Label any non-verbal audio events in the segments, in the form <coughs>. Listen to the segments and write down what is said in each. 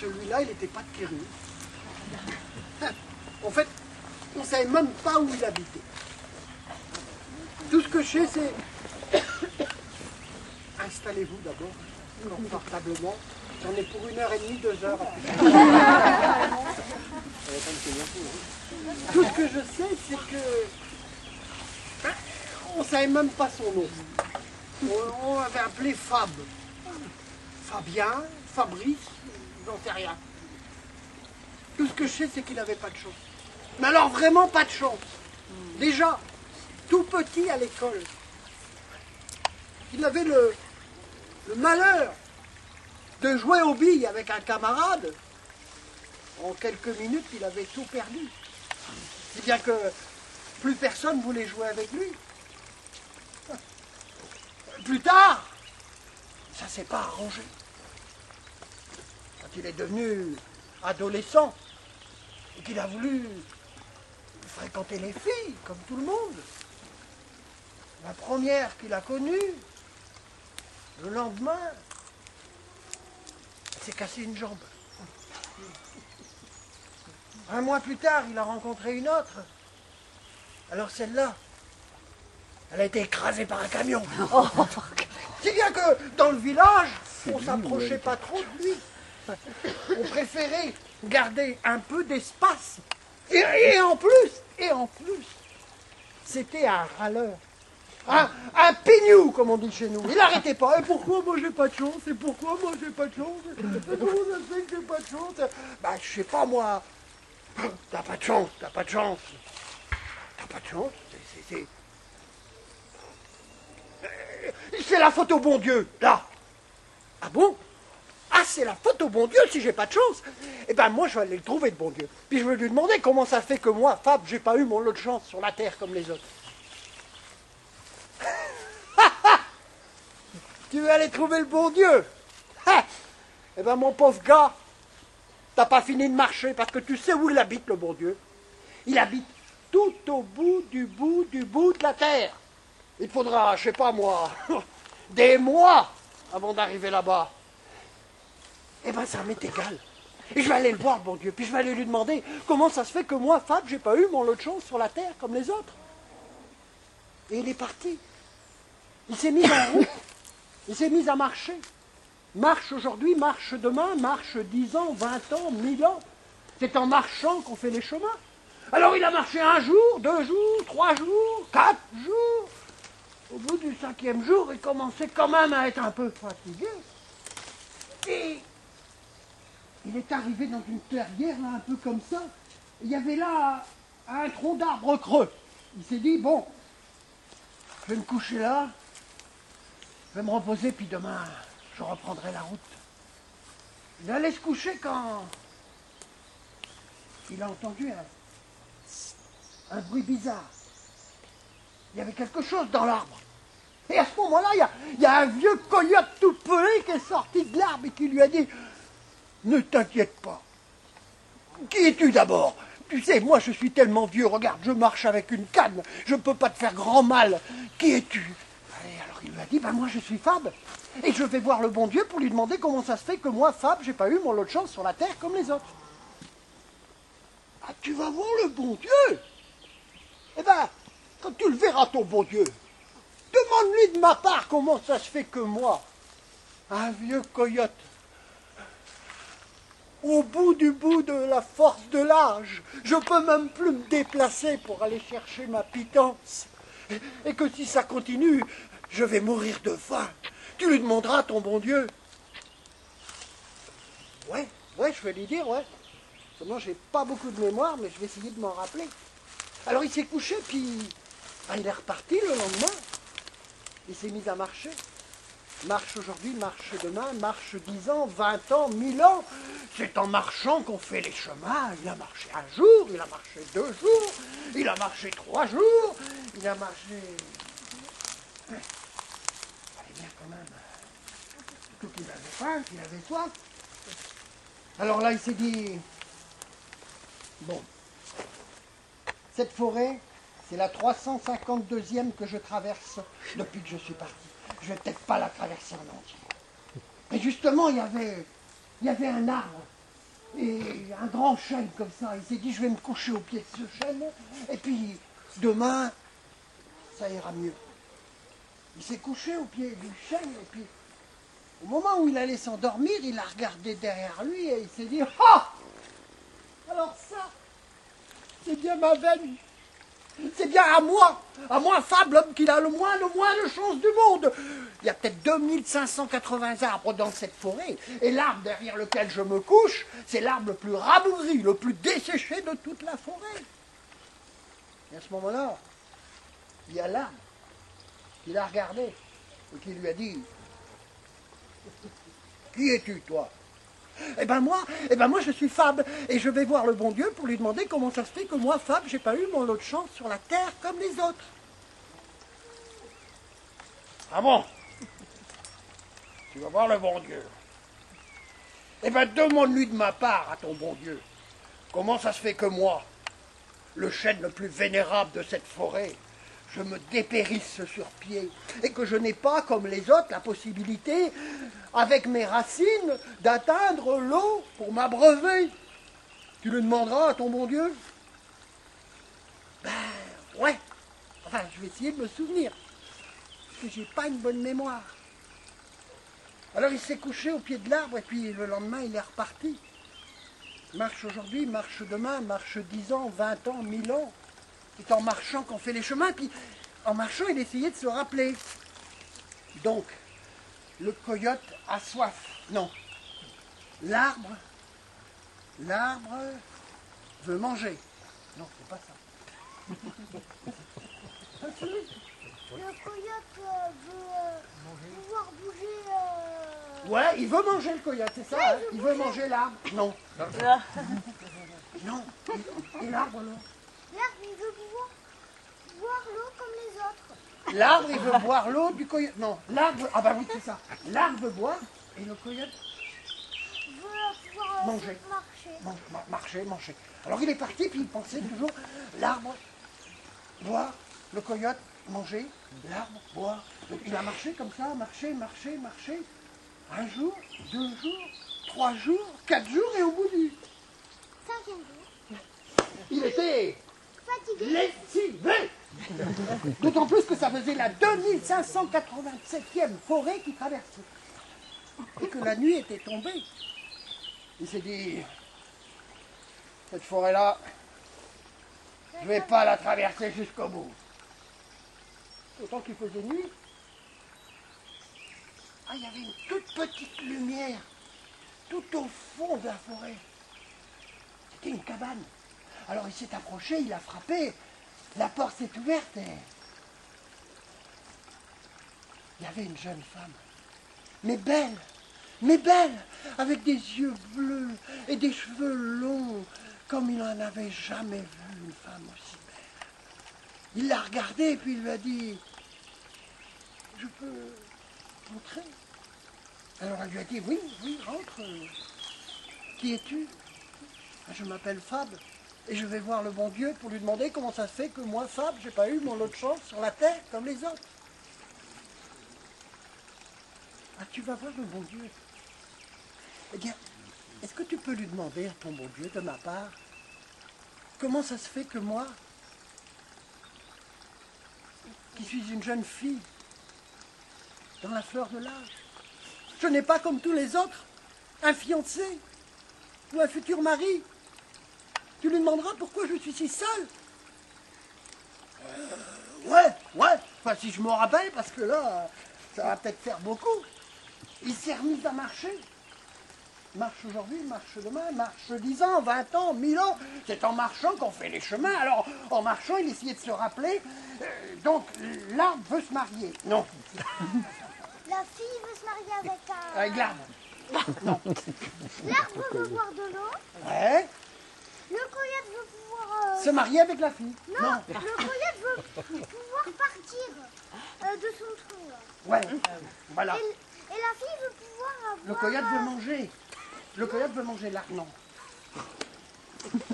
celui-là, il n'était pas de Kérus. En fait, on ne savait même pas où il habitait. Tout ce que je sais, c'est... <coughs> Installez-vous d'abord, confortablement. J'en ai pour une heure et demie, deux heures. Tout ce que je sais, c'est que... ben, on ne savait même pas son nom. On, on avait appelé Fab. Fabien, Fabrice, j'en sais rien. Tout ce que je sais, c'est qu'il n'avait pas de chance. Mais alors vraiment pas de chance. Déjà, tout petit à l'école, il avait le, le malheur de jouer aux billes avec un camarade. En quelques minutes, il avait tout perdu. Si bien que plus personne voulait jouer avec lui. Plus tard, ça s'est pas arrangé. Quand il est devenu adolescent et qu'il a voulu fréquenter les filles, comme tout le monde, la première qu'il a connue, le lendemain, s'est cassé une jambe. Un mois plus tard, il a rencontré une autre. Alors celle-là, elle a été écrasée par un camion. <laughs> Si bien que dans le village, on s'approchait pas trop de lui. On préférait garder un peu d'espace. Et, en plus, et en plus, c'était un râleur. Un, pignou, comme on dit chez nous. Il n'arrêtait pas. Et pourquoi moi j'ai pas de chance? Et pourquoi moi j'ai pas de chance? Et ça que j'ai pas de chance? Bah je sais pas moi. T'as pas de chance, t'as pas de chance. T'as pas de chance? C'est- C'est la faute au bon Dieu, là. Ah bon? Ah, c'est la faute au bon Dieu si j'ai pas de chance. Eh ben moi, je vais aller le trouver, de bon Dieu. Puis je vais lui demander comment ça fait que moi, Fab, j'ai pas eu mon lot de chance sur la terre comme les autres. <laughs> tu veux aller trouver le bon Dieu? Eh ben mon pauvre gars, t'as pas fini de marcher parce que tu sais où il habite, le bon Dieu. Il habite tout au bout du bout du bout de la terre. Il faudra, je sais pas moi, <laughs> des mois avant d'arriver là-bas. Eh ben ça m'est égal. Et je vais aller le voir, bon Dieu, puis je vais aller lui demander comment ça se fait que moi, Fab, j'ai pas eu mon lot de chance sur la terre comme les autres. Et il est parti. Il s'est mis en route. Il s'est mis à marcher. Marche aujourd'hui, marche demain, marche dix ans, vingt ans, mille ans. C'est en marchant qu'on fait les chemins. Alors il a marché un jour, deux jours, trois jours, quatre jours. Au bout du cinquième jour, il commençait quand même à être un peu fatigué. Et il est arrivé dans une clairière, là, un peu comme ça. Il y avait là un tronc d'arbre creux. Il s'est dit, bon, je vais me coucher là, je vais me reposer, puis demain, je reprendrai la route. Il allait se coucher quand il a entendu un, bruit bizarre. Il y avait quelque chose dans l'arbre. Et à ce moment-là, il il y a un vieux coyote tout pelé qui est sorti de l'arbre et qui lui a dit Ne t'inquiète pas. Qui es-tu d'abord? Tu sais, moi je suis tellement vieux, regarde, je marche avec une canne, je ne peux pas te faire grand mal. Qui es-tu? Alors il lui a dit Ben moi je suis Fab. Et je vais voir le bon Dieu pour lui demander comment ça se fait que moi, Fab, j'ai pas eu mon lot de chance sur la terre comme les autres. Ah, tu vas voir le bon Dieu Eh ben, quand tu le verras, ton bon Dieu, demande-lui de ma part comment ça se fait que moi, un vieux coyote, au bout du bout de la force de l'âge, je peux même plus me déplacer pour aller chercher ma pitance. Et- que si ça continue, je vais mourir de faim. Tu lui demanderas, ton bon Dieu. Ouais, ouais, je vais lui dire, ouais. Seulement, j'ai pas beaucoup de mémoire, mais je vais essayer de m'en rappeler. Alors il s'est couché, puis ah, il est reparti le lendemain. Il s'est mis à marcher. Marche aujourd'hui, marche demain, marche dix ans, vingt ans, mille ans. C'est en marchant qu'on fait les chemins. Il a marché un jour, il a marché deux jours, il a marché trois jours, il a marché. Fallait bien quand même. Surtout qu'il avait faim, qu'il avait soif. Alors là, il s'est dit bon, cette forêt, c'est la 352e que je traverse depuis que je suis parti. Je vais peut-être pas la traverser en entier. Et justement, il y avait, il y avait un arbre Et un grand chêne comme ça. Il s'est dit, je vais me coucher au pied de ce chêne. Et puis, demain, ça ira mieux. Il s'est couché au pied du chêne. Et puis, au moment où il allait s'endormir, il a regardé derrière lui et il s'est dit, ah Alors ça, c'est bien ma veine. C'est bien à moi, à moi, Fab, l'homme qui a le moins, le moins de chance du monde. Il y a peut-être 2580 arbres dans cette forêt, et l'arbre derrière lequel je me couche, c'est l'arbre le plus rabougri, le plus desséché de toute la forêt. Et à ce moment-là, il y a l'arbre qui l'a regardé et qui lui a dit <laughs> Qui es-tu, toi? Eh ben moi, eh ben moi je suis Fab et je vais voir le bon Dieu pour lui demander comment ça se fait que moi Fab j'ai pas eu mon autre chance sur la terre comme les autres. Ah bon? Tu vas voir le bon Dieu. Eh ben demande-lui de ma part à ton bon Dieu comment ça se fait que moi, le chêne le plus vénérable de cette forêt, je me dépérisse sur pied et que je n'ai pas, comme les autres, la possibilité, avec mes racines, d'atteindre l'eau pour m'abreuver. Tu le demanderas à ton bon Dieu? Ben, ouais. Enfin, je vais essayer de me souvenir. Parce que j'ai pas une bonne mémoire. Alors il s'est couché au pied de l'arbre et puis le lendemain il est reparti. Marche aujourd'hui, marche demain, marche dix ans, vingt ans, mille ans. C'est en marchant qu'on fait les chemins. Puis en marchant, il essayait de se rappeler. Donc, le coyote a soif. Non. L'arbre, l'arbre veut manger. Non, c'est pas ça. <laughs> Le coyote euh, veut euh, pouvoir bouger. euh, Ouais, il veut manger le coyote, c'est ça Ouais, hein il veut bouger. manger l'arbre. Non. <laughs> Non. Et l'arbre, là L'arbre, il veut boire l'eau comme les autres. L'arbre, il veut boire l'eau du coyote. Non, l'arbre. Ah bah oui, c'est ça. L'arbre veut boire et le coyote Veut pouvoir Manger. marcher. man- marcher, manger. Alors il est parti, puis il pensait toujours l'arbre, boire, le coyote, manger, l'arbre, boire. Donc, il a marché comme ça, marché, marché, marché. Un jour, deux jours, trois jours, quatre jours, et au bout du. Cinquième jour. Il était Fatigué. lessivé <laughs> D'autant plus que ça faisait la 2587e forêt qui traversait. Et que la nuit était tombée. Il s'est dit, cette forêt-là, je vais pas la traverser jusqu'au bout. Autant qu'il faisait nuit. Ah, il y avait une toute petite lumière, tout au fond de la forêt. C'était une cabane. Alors il s'est approché, il a frappé. La porte s'est ouverte et. Il y avait une jeune femme. Mais belle, mais belle, avec des yeux bleus et des cheveux longs, comme il n'en avait jamais vu une femme aussi belle. Il l'a regardée et puis il lui a dit Je peux entrer? Alors elle lui a dit Oui, oui, rentre. Qui es-tu? Je m'appelle Fab et je vais voir le bon Dieu pour lui demander comment ça se fait que moi, Fab, j'ai pas eu mon autre chance sur la terre comme les autres. Ah, tu vas voir le bon Dieu. Eh bien, est-ce que tu peux lui demander ton bon Dieu, de ma part, comment ça se fait que moi, qui suis une jeune fille, dans la fleur de l'âge, je n'ai pas comme tous les autres un fiancé ou un futur mari. Tu lui demanderas pourquoi je suis si seule. Euh, ouais, ouais. Enfin, si je me rappelle, parce que là, ça va peut-être faire beaucoup. Il s'est remis à marcher. Marche aujourd'hui, marche demain, marche 10 ans, 20 ans, 1000 ans. C'est en marchant qu'on fait les chemins. Alors, en marchant, il essayait de se rappeler. Euh, donc, l'arbre veut se marier. Non, La fille veut se marier avec un. avec l'arbre. L'arbre veut boire de l'eau. Ouais. Le coyote veut pouvoir. euh, Se marier avec la fille. Non, le coyote veut pouvoir partir euh, de son trou. là. Ouais. Voilà. Et, et la fille veut pouvoir avoir. Le coyote euh, veut manger. Le coyote veut manger l'arbre. Non.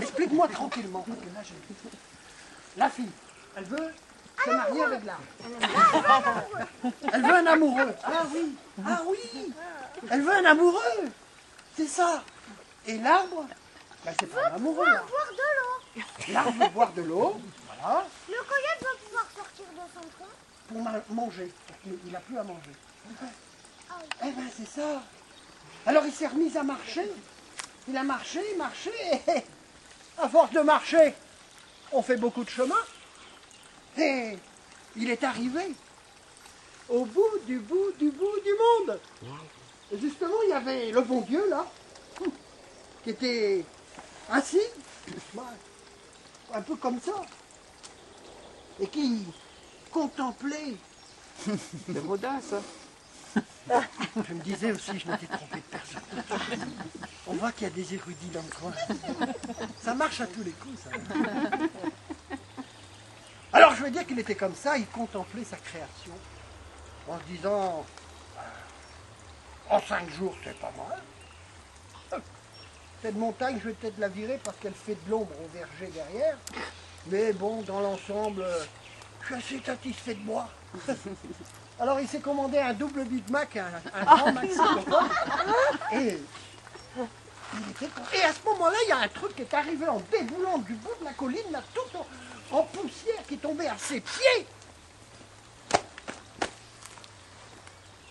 Explique-moi tranquillement. parce que là, j'ai- La fille, elle veut se marier avec l'arbre. Elle veut un amoureux. Ah oui. Ah oui. Elle veut un amoureux. C'est ça. Et l'arbre, ben, c'est pas un amoureux. Pouvoir boire de l'eau. L'arbre veut boire de l'eau, voilà, Le coyote va pouvoir sortir de son tronc. pour ma- manger, parce qu'il n'a plus à manger. Ah oui. Eh ben c'est ça. Alors il s'est remis à marcher. Il a marché, marché, <laughs> et à force de marcher, on fait beaucoup de chemin. Et il est arrivé au bout du bout du bout du monde. Et justement, il y avait le bon Dieu là, <laughs> qui était assis, un peu comme ça, et qui contemplait <laughs> C'est Rodin, ça. <laughs> Je me disais aussi, je m'étais trompé de personne. On voit qu'il y a des érudits dans le coin. Ça marche à tous les coups, ça. Alors je veux dire qu'il était comme ça, il contemplait sa création en se disant en cinq jours c'est pas mal. Cette montagne, je vais peut-être la virer parce qu'elle fait de l'ombre au verger derrière. Mais bon, dans l'ensemble, euh, je suis assez satisfait de moi. <laughs> Alors il s'est commandé un double Big Mac, un, un grand <laughs> maxi Coca. Et il était con- Et à ce moment-là, il y a un truc qui est arrivé en déboulant du bout de la colline, là, tout en, en poussière, qui est tombé à ses pieds.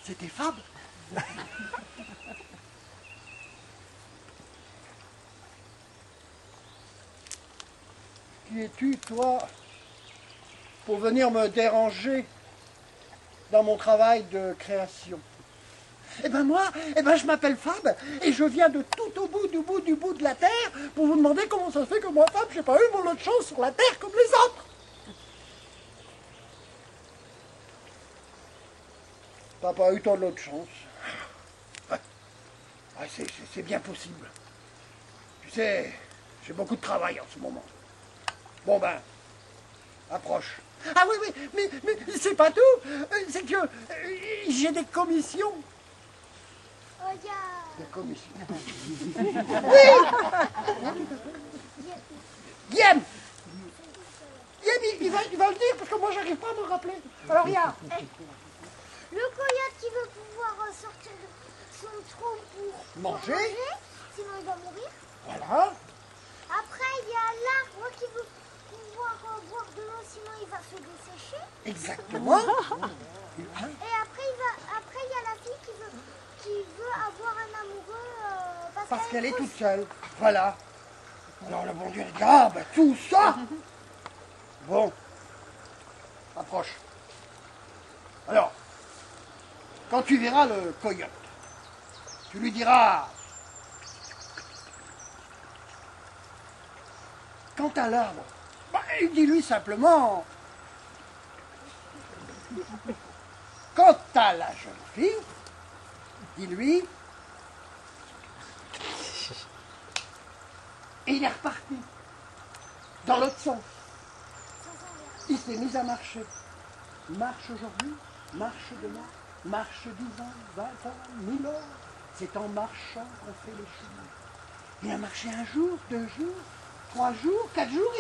C'était Fab. <laughs> Qui es-tu, toi, pour venir me déranger dans mon travail de création Eh ben moi, eh ben je m'appelle Fab et je viens de tout au bout du bout du bout de la terre pour vous demander comment ça se fait que moi, Fab, j'ai pas eu mon lot de chance sur la terre comme les autres. T'as pas eu ton lot de chance. C'est bien possible. Tu sais, j'ai beaucoup de travail en ce moment. Bon ben, approche. Ah oui, oui, mais, mais c'est pas tout. Euh, C'est que euh, j'ai des commissions. Oh, il y a... Des commissions. <laughs> a- Guillaume Guillaume, il, il va, il va le dire parce que moi, j'arrive pas à me rappeler. Alors, il y a Le coyote qui veut pouvoir sortir de son trou pour Manger. sinon il va mourir. Voilà. Après, il y a l'arbre qui veut boire de l'eau, sinon il va se dessécher. Exactement. <laughs> Et après, il va, après, il y a la fille qui veut, qui veut avoir un amoureux euh, parce, Parce qu'elle est toute seule. Voilà. Alors, le bon Dieu, dit Ah, ben tout ça <laughs> Bon. Approche. Alors, quand tu verras le coyote, tu lui diras Quant à l'arbre, bah, dis-lui simplement Quant à la jeune fille, dis-lui il est reparti. Dans l'autre sens. Il s'est mis à marcher. Marche aujourd'hui, marche demain, marche 10 ans, 20 ans, 1000 ans. C'est en marchant qu'on fait les chemins. Il a marché un jour, deux jours, trois jours, quatre jours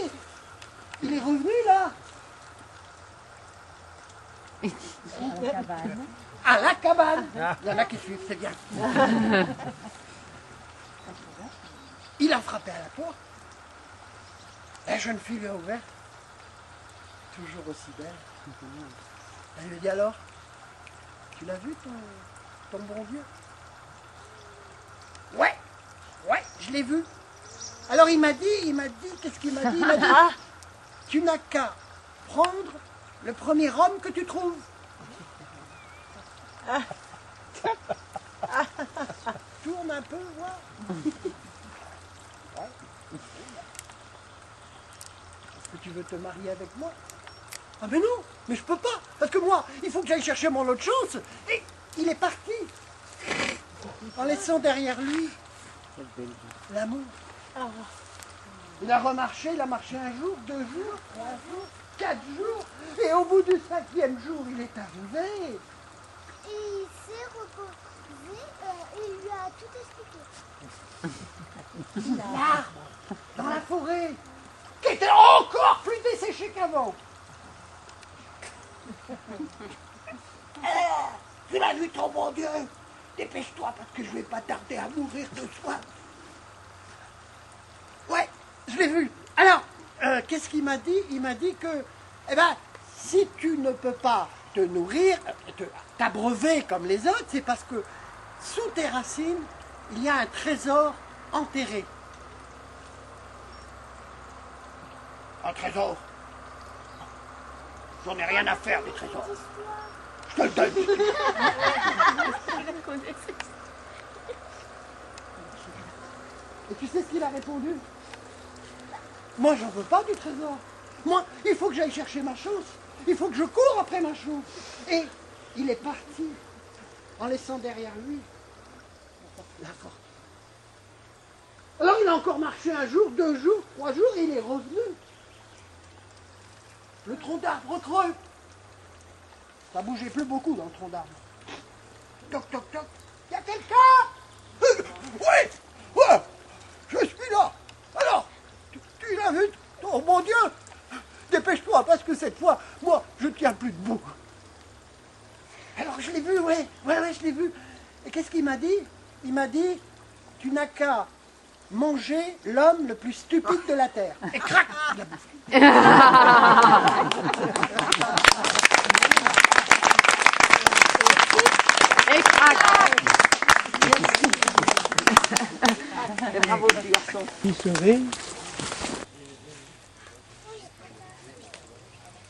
il est revenu là. À la cabane. Il y en a qui suivent, c'est bien. Il a frappé à la porte. La jeune fille lui a ouvert. Toujours aussi belle. Elle lui dit alors, tu l'as vu ton, ton bon Dieu Ouais, ouais, je l'ai vu. Alors il m'a dit, il m'a dit, qu'est-ce qu'il m'a dit? Il m'a dit, tu n'as qu'à prendre le premier homme que tu trouves. <laughs> Tourne un peu, voir. Est-ce que tu veux te marier avec moi? Ah mais non, mais je peux pas, parce que moi, il faut que j'aille chercher mon autre chance. Et il est parti, en laissant derrière lui l'amour. Il a remarché, il a marché un jour, deux jours, trois jours, quatre jours, et au bout du cinquième jour, il est arrivé. Et il s'est reposé euh, et il lui a tout expliqué. <laughs> L'arbre, dans la forêt, qui était encore plus desséché qu'avant. Alors, <laughs> tu l'as vu ton bon Dieu Dépêche-toi parce que je vais pas tarder à mourir de soif. Je l'ai vu. Alors, euh, qu'est-ce qu'il m'a dit? Il m'a dit que, eh ben, si tu ne peux pas te nourrir, euh, t'abreuver comme les autres, c'est parce que sous tes racines, il y a un trésor enterré. Un trésor? J'en ai rien à faire des trésors. Je te le donne. <laughs> Et tu sais ce qu'il a répondu? Moi, j'en veux pas du trésor. Moi, il faut que j'aille chercher ma chance. Il faut que je cours après ma chance. Et il est parti en laissant derrière lui la fortune. Alors, il a encore marché un jour, deux jours, trois jours, et il est revenu. Le tronc d'arbre creux. Ça bougeait plus beaucoup dans le tronc d'arbre. Toc, toc, toc. Y a quelqu'un? Euh, Oui Ouais Je suis là Alors Tu, tu l'as vu Oh mon Dieu Dépêche-toi, parce que cette fois, moi, je tiens plus debout. Alors je l'ai vu, ouais, ouais, ouais, je l'ai vu. Et qu'est-ce qu'il m'a dit? Il m'a dit, tu n'as qu'à manger l'homme le plus stupide de la Terre. Et crac Il a bouffé. <laughs> Et crac Et bravo, petit garçon. Qui serait